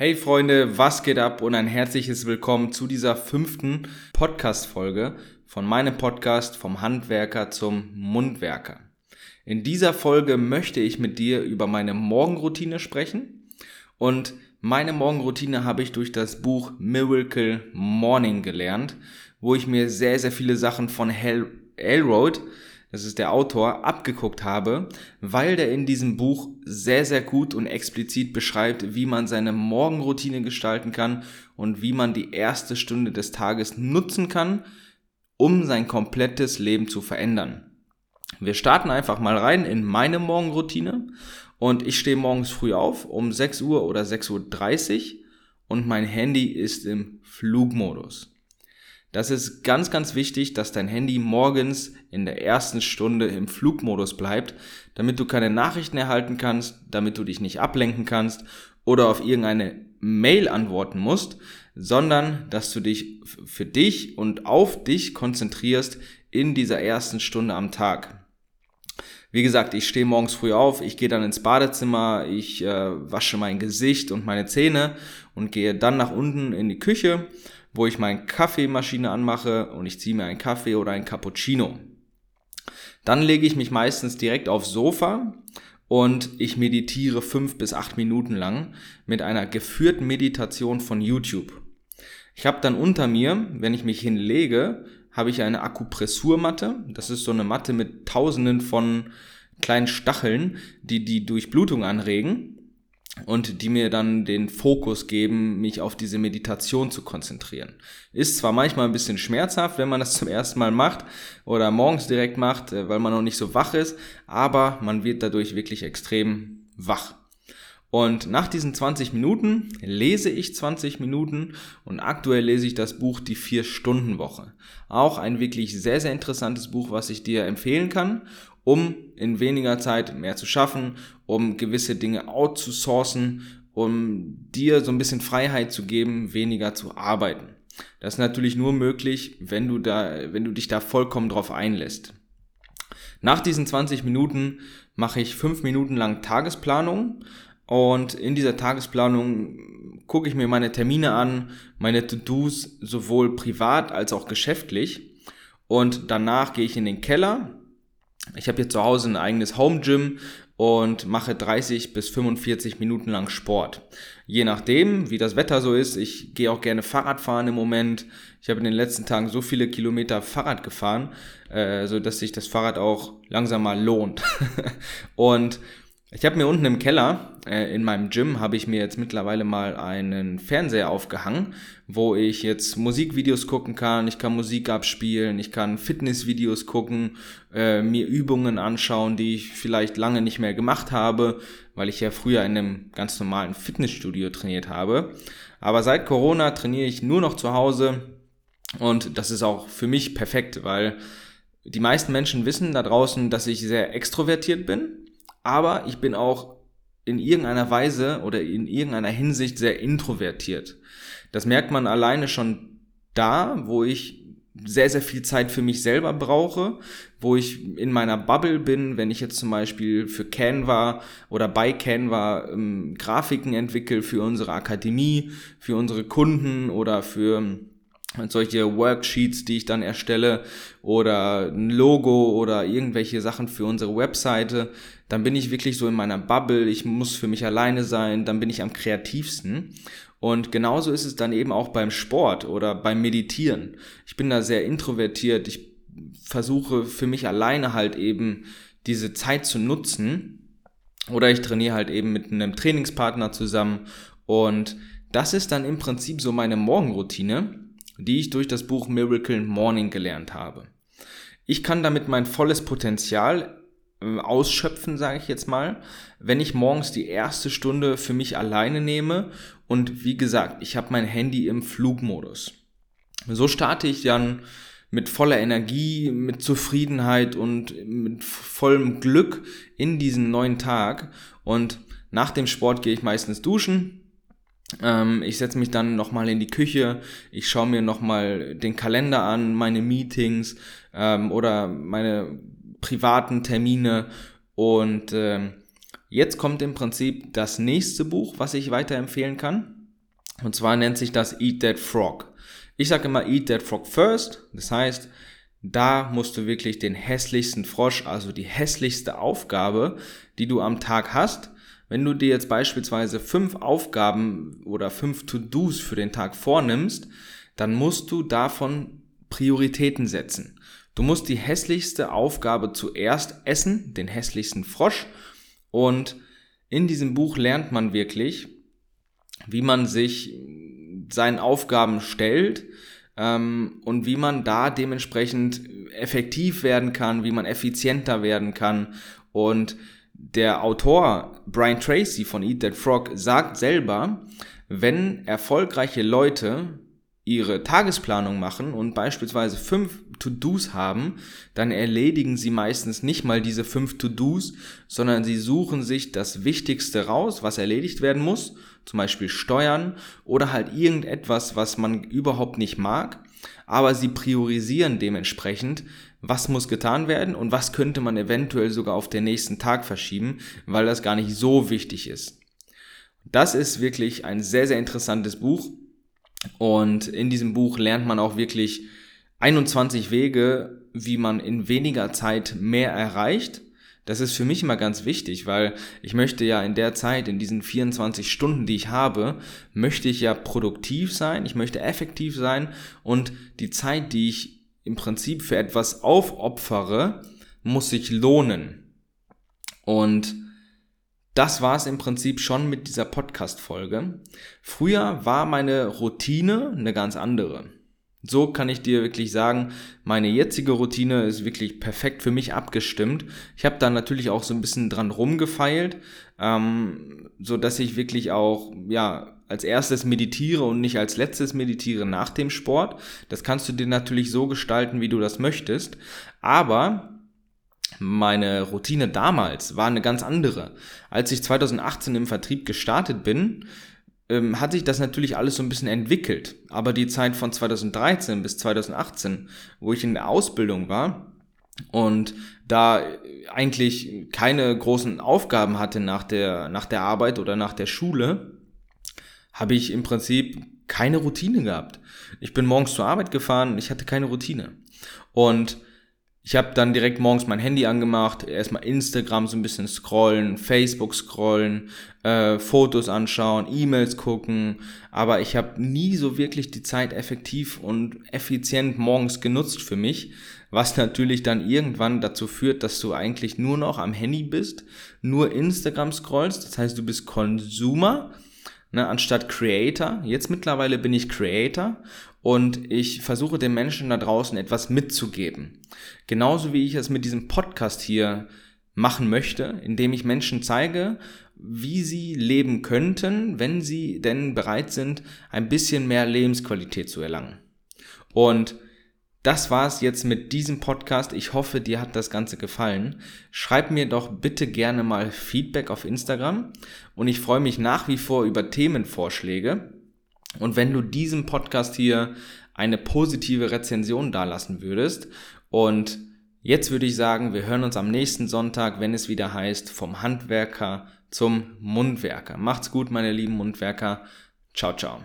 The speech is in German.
Hey Freunde, was geht ab und ein herzliches Willkommen zu dieser fünften Podcast-Folge von meinem Podcast vom Handwerker zum Mundwerker. In dieser Folge möchte ich mit dir über meine Morgenroutine sprechen und meine Morgenroutine habe ich durch das Buch Miracle Morning gelernt, wo ich mir sehr, sehr viele Sachen von Hal Elrod das ist der Autor, abgeguckt habe, weil der in diesem Buch sehr, sehr gut und explizit beschreibt, wie man seine Morgenroutine gestalten kann und wie man die erste Stunde des Tages nutzen kann, um sein komplettes Leben zu verändern. Wir starten einfach mal rein in meine Morgenroutine und ich stehe morgens früh auf um 6 Uhr oder 6.30 Uhr und mein Handy ist im Flugmodus. Das ist ganz, ganz wichtig, dass dein Handy morgens in der ersten Stunde im Flugmodus bleibt, damit du keine Nachrichten erhalten kannst, damit du dich nicht ablenken kannst oder auf irgendeine Mail antworten musst, sondern dass du dich für dich und auf dich konzentrierst in dieser ersten Stunde am Tag. Wie gesagt, ich stehe morgens früh auf, ich gehe dann ins Badezimmer, ich äh, wasche mein Gesicht und meine Zähne und gehe dann nach unten in die Küche wo ich meine Kaffeemaschine anmache und ich ziehe mir einen Kaffee oder ein Cappuccino. Dann lege ich mich meistens direkt aufs Sofa und ich meditiere fünf bis acht Minuten lang mit einer geführten Meditation von YouTube. Ich habe dann unter mir, wenn ich mich hinlege, habe ich eine Akupressurmatte. Das ist so eine Matte mit tausenden von kleinen Stacheln, die die Durchblutung anregen und die mir dann den Fokus geben, mich auf diese Meditation zu konzentrieren. Ist zwar manchmal ein bisschen schmerzhaft, wenn man das zum ersten Mal macht oder morgens direkt macht, äh, weil man noch nicht so wach ist, aber man wird dadurch wirklich extrem wach. Und nach diesen 20 Minuten lese ich 20 Minuten und aktuell lese ich das Buch Die Vier-Stunden-Woche. Auch ein wirklich sehr, sehr interessantes Buch, was ich dir empfehlen kann um in weniger Zeit mehr zu schaffen, um gewisse Dinge outzusourcen, um dir so ein bisschen Freiheit zu geben, weniger zu arbeiten. Das ist natürlich nur möglich, wenn du da, wenn du dich da vollkommen drauf einlässt. Nach diesen 20 Minuten mache ich fünf Minuten lang Tagesplanung und in dieser Tagesplanung gucke ich mir meine Termine an, meine To-Dos sowohl privat als auch geschäftlich und danach gehe ich in den Keller ich habe hier zu Hause ein eigenes Home Gym und mache 30 bis 45 Minuten lang Sport. Je nachdem, wie das Wetter so ist. Ich gehe auch gerne Fahrrad fahren im Moment. Ich habe in den letzten Tagen so viele Kilometer Fahrrad gefahren, äh, so dass sich das Fahrrad auch langsam mal lohnt. und ich habe mir unten im Keller, äh, in meinem Gym, habe ich mir jetzt mittlerweile mal einen Fernseher aufgehangen, wo ich jetzt Musikvideos gucken kann, ich kann Musik abspielen, ich kann Fitnessvideos gucken, äh, mir Übungen anschauen, die ich vielleicht lange nicht mehr gemacht habe, weil ich ja früher in einem ganz normalen Fitnessstudio trainiert habe. Aber seit Corona trainiere ich nur noch zu Hause und das ist auch für mich perfekt, weil die meisten Menschen wissen da draußen, dass ich sehr extrovertiert bin aber ich bin auch in irgendeiner Weise oder in irgendeiner Hinsicht sehr introvertiert. Das merkt man alleine schon da, wo ich sehr, sehr viel Zeit für mich selber brauche, wo ich in meiner Bubble bin, wenn ich jetzt zum Beispiel für Canva oder bei Canva ähm, Grafiken entwickle für unsere Akademie, für unsere Kunden oder für solche Worksheets, die ich dann erstelle oder ein Logo oder irgendwelche Sachen für unsere Webseite, dann bin ich wirklich so in meiner Bubble, ich muss für mich alleine sein, dann bin ich am kreativsten. Und genauso ist es dann eben auch beim Sport oder beim Meditieren. Ich bin da sehr introvertiert, ich versuche für mich alleine halt eben diese Zeit zu nutzen. Oder ich trainiere halt eben mit einem Trainingspartner zusammen. Und das ist dann im Prinzip so meine Morgenroutine die ich durch das Buch Miracle Morning gelernt habe. Ich kann damit mein volles Potenzial äh, ausschöpfen, sage ich jetzt mal, wenn ich morgens die erste Stunde für mich alleine nehme und wie gesagt, ich habe mein Handy im Flugmodus. So starte ich dann mit voller Energie, mit Zufriedenheit und mit vollem Glück in diesen neuen Tag und nach dem Sport gehe ich meistens duschen, ich setze mich dann nochmal in die Küche, ich schaue mir nochmal den Kalender an, meine Meetings ähm, oder meine privaten Termine und ähm, jetzt kommt im Prinzip das nächste Buch, was ich weiterempfehlen kann. Und zwar nennt sich das Eat That Frog. Ich sage immer Eat That Frog first. Das heißt, da musst du wirklich den hässlichsten Frosch, also die hässlichste Aufgabe, die du am Tag hast, wenn du dir jetzt beispielsweise fünf Aufgaben oder fünf To-Dos für den Tag vornimmst, dann musst du davon Prioritäten setzen. Du musst die hässlichste Aufgabe zuerst essen, den hässlichsten Frosch. Und in diesem Buch lernt man wirklich, wie man sich seinen Aufgaben stellt ähm, und wie man da dementsprechend effektiv werden kann, wie man effizienter werden kann. Und der Autor Brian Tracy von Eat That Frog sagt selber, wenn erfolgreiche Leute ihre Tagesplanung machen und beispielsweise fünf To-Dos haben, dann erledigen sie meistens nicht mal diese fünf To-Dos, sondern sie suchen sich das Wichtigste raus, was erledigt werden muss, zum Beispiel Steuern oder halt irgendetwas, was man überhaupt nicht mag, aber sie priorisieren dementsprechend, was muss getan werden und was könnte man eventuell sogar auf den nächsten Tag verschieben, weil das gar nicht so wichtig ist. Das ist wirklich ein sehr, sehr interessantes Buch und in diesem Buch lernt man auch wirklich 21 Wege, wie man in weniger Zeit mehr erreicht. Das ist für mich immer ganz wichtig, weil ich möchte ja in der Zeit, in diesen 24 Stunden, die ich habe, möchte ich ja produktiv sein, ich möchte effektiv sein und die Zeit, die ich im Prinzip für etwas aufopfere, muss sich lohnen. Und das war es im Prinzip schon mit dieser Podcast-Folge. Früher war meine Routine eine ganz andere. So kann ich dir wirklich sagen, meine jetzige Routine ist wirklich perfekt für mich abgestimmt. Ich habe da natürlich auch so ein bisschen dran rumgefeilt, ähm, so dass ich wirklich auch ja als erstes meditiere und nicht als letztes meditiere nach dem Sport. Das kannst du dir natürlich so gestalten, wie du das möchtest. Aber meine Routine damals war eine ganz andere. Als ich 2018 im Vertrieb gestartet bin, ähm, hat sich das natürlich alles so ein bisschen entwickelt. Aber die Zeit von 2013 bis 2018, wo ich in der Ausbildung war und da eigentlich keine großen Aufgaben hatte nach der, nach der Arbeit oder nach der Schule, habe ich im Prinzip keine Routine gehabt. Ich bin morgens zur Arbeit gefahren, ich hatte keine Routine. Und ich habe dann direkt morgens mein Handy angemacht, erstmal Instagram so ein bisschen scrollen, Facebook scrollen, äh, Fotos anschauen, E-Mails gucken, aber ich habe nie so wirklich die Zeit effektiv und effizient morgens genutzt für mich, was natürlich dann irgendwann dazu führt, dass du eigentlich nur noch am Handy bist, nur Instagram scrollst, das heißt du bist Consumer, ne, anstatt Creator. Jetzt mittlerweile bin ich Creator und ich versuche den Menschen da draußen etwas mitzugeben. Genauso wie ich es mit diesem Podcast hier machen möchte, indem ich Menschen zeige, wie sie leben könnten, wenn sie denn bereit sind, ein bisschen mehr Lebensqualität zu erlangen. Und das war's jetzt mit diesem Podcast. Ich hoffe, dir hat das Ganze gefallen. Schreib mir doch bitte gerne mal Feedback auf Instagram und ich freue mich nach wie vor über Themenvorschläge. Und wenn du diesem Podcast hier eine positive Rezension dalassen würdest und jetzt würde ich sagen, wir hören uns am nächsten Sonntag, wenn es wieder heißt, vom Handwerker zum Mundwerker. Macht's gut, meine lieben Mundwerker. Ciao, ciao.